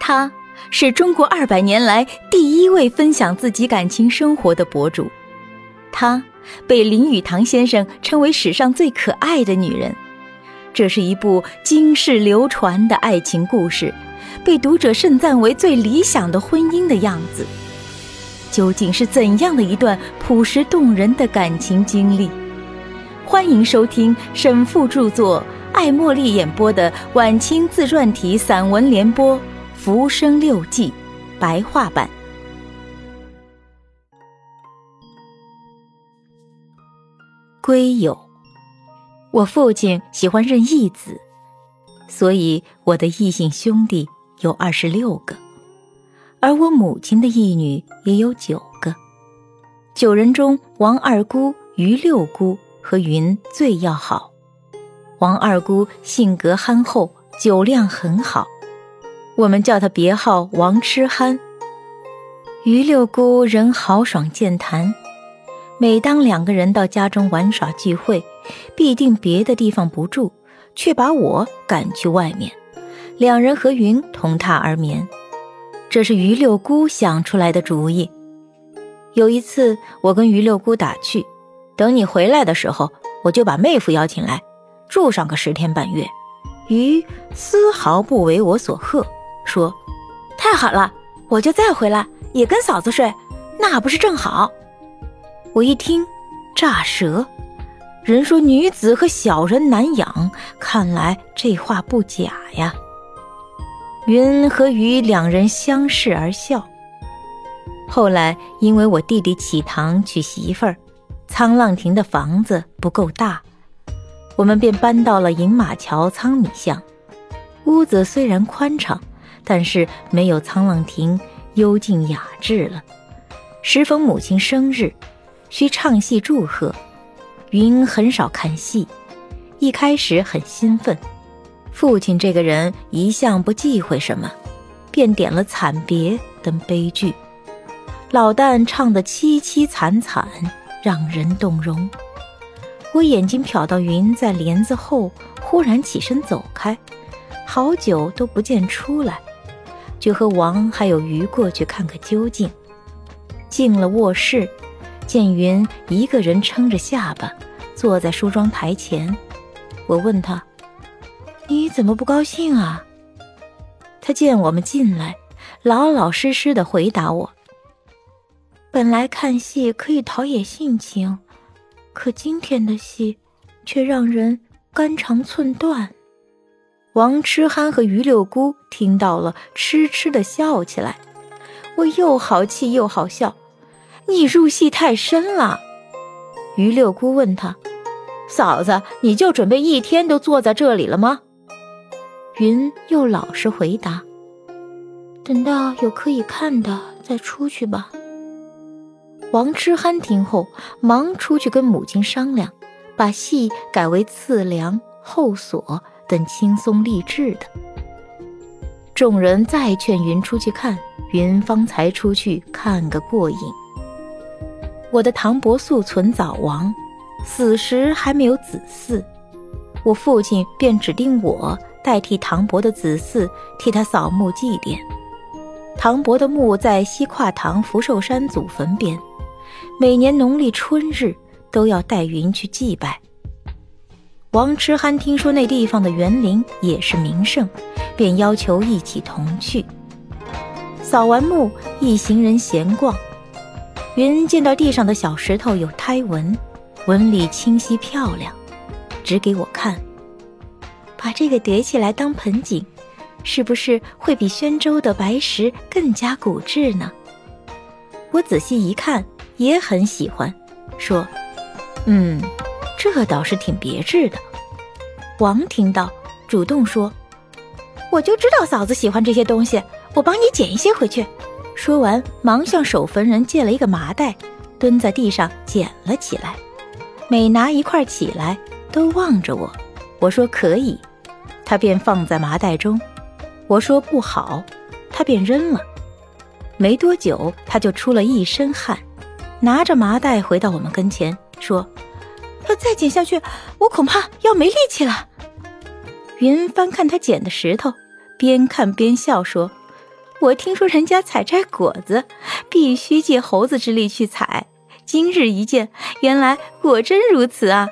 她是中国二百年来第一位分享自己感情生活的博主，她被林语堂先生称为史上最可爱的女人。这是一部经世流传的爱情故事，被读者盛赞为最理想的婚姻的样子。究竟是怎样的一段朴实动人的感情经历？欢迎收听沈复著作、艾茉莉演播的晚清自传体散文联播《浮生六记》白话版。归有，我父亲喜欢认义子，所以我的异姓兄弟有二十六个。而我母亲的义女也有九个，九人中，王二姑、于六姑和云最要好。王二姑性格憨厚，酒量很好，我们叫他别号王痴憨。于六姑人豪爽健谈，每当两个人到家中玩耍聚会，必定别的地方不住，却把我赶去外面，两人和云同榻而眠。这是于六姑想出来的主意。有一次，我跟于六姑打趣：“等你回来的时候，我就把妹夫邀请来，住上个十天半月。”于丝毫不为我所吓，说：“太好了，我就再回来，也跟嫂子睡，那不是正好？”我一听，炸舌。人说女子和小人难养，看来这话不假呀。云和鱼两人相视而笑。后来，因为我弟弟启堂娶媳妇儿，沧浪亭的房子不够大，我们便搬到了饮马桥仓米巷。屋子虽然宽敞，但是没有沧浪亭幽静雅致了。时逢母亲生日，需唱戏祝贺。云很少看戏，一开始很兴奋。父亲这个人一向不忌讳什么，便点了惨别等悲剧。老旦唱得凄凄惨惨，让人动容。我眼睛瞟到云在帘子后忽然起身走开，好久都不见出来，就和王还有鱼过去看个究竟。进了卧室，见云一个人撑着下巴坐在梳妆台前，我问他。你怎么不高兴啊？他见我们进来，老老实实的回答我：“本来看戏可以陶冶性情，可今天的戏却让人肝肠寸断。”王痴憨和于六姑听到了，痴痴的笑起来。我又好气又好笑，你入戏太深了。于六姑问他：“嫂子，你就准备一天都坐在这里了吗？”云又老实回答：“等到有可以看的再出去吧。”王痴憨听后，忙出去跟母亲商量，把戏改为刺梁、后锁等轻松励志的。众人再劝云出去看，云方才出去看个过瘾。我的唐伯素存早亡，死时还没有子嗣，我父亲便指定我。代替唐伯的子嗣替他扫墓祭奠。唐伯的墓在西跨塘福寿山祖坟边，每年农历春日都要带云去祭拜。王痴憨听说那地方的园林也是名胜，便要求一起同去。扫完墓，一行人闲逛，云见到地上的小石头有胎纹，纹理清晰漂亮，指给我看。把这个叠起来当盆景，是不是会比宣州的白石更加古质呢？我仔细一看，也很喜欢，说：“嗯，这倒是挺别致的。”王听到，主动说：“我就知道嫂子喜欢这些东西，我帮你捡一些回去。”说完，忙向守坟人借了一个麻袋，蹲在地上捡了起来。每拿一块起来，都望着我。我说：“可以。”他便放在麻袋中，我说不好，他便扔了。没多久，他就出了一身汗，拿着麻袋回到我们跟前，说：“再捡下去，我恐怕要没力气了。”云翻看他捡的石头，边看边笑说：“我听说人家采摘果子，必须借猴子之力去采。今日一见，原来果真如此啊！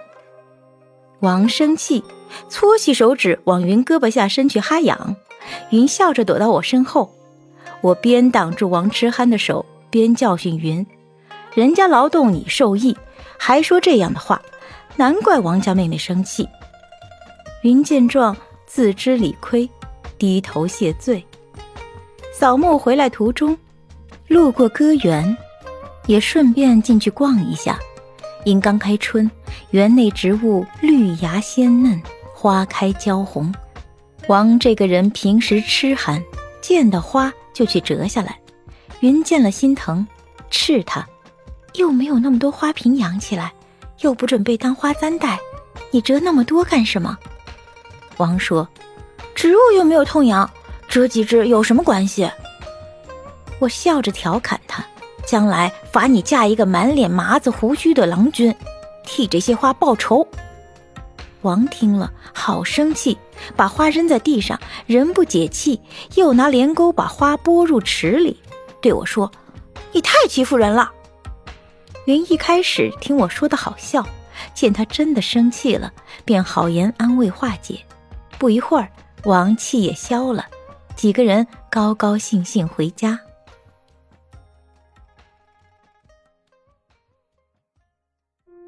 王生气，搓起手指往云胳膊下伸去哈痒。云笑着躲到我身后，我边挡住王痴憨的手，边教训云：“人家劳动你受益，还说这样的话，难怪王家妹妹生气。”云见状，自知理亏，低头谢罪。扫墓回来途中，路过歌园。也顺便进去逛一下，因刚开春，园内植物绿芽鲜嫩，花开娇红。王这个人平时痴寒，见到花就去折下来。云见了心疼，斥他：“又没有那么多花瓶养起来，又不准备当花簪戴，你折那么多干什么？”王说：“植物又没有痛痒，折几枝有什么关系？”我笑着调侃他。将来罚你嫁一个满脸麻子胡须的郎君，替这些花报仇。王听了，好生气，把花扔在地上，人不解气，又拿镰钩把花拨入池里，对我说：“你太欺负人了。”云一开始听我说的好笑，见他真的生气了，便好言安慰化解。不一会儿，王气也消了，几个人高高兴兴回家。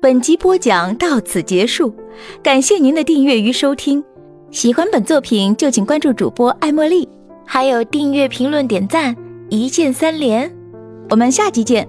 本集播讲到此结束，感谢您的订阅与收听。喜欢本作品就请关注主播艾茉莉，还有订阅、评论、点赞，一键三连。我们下集见。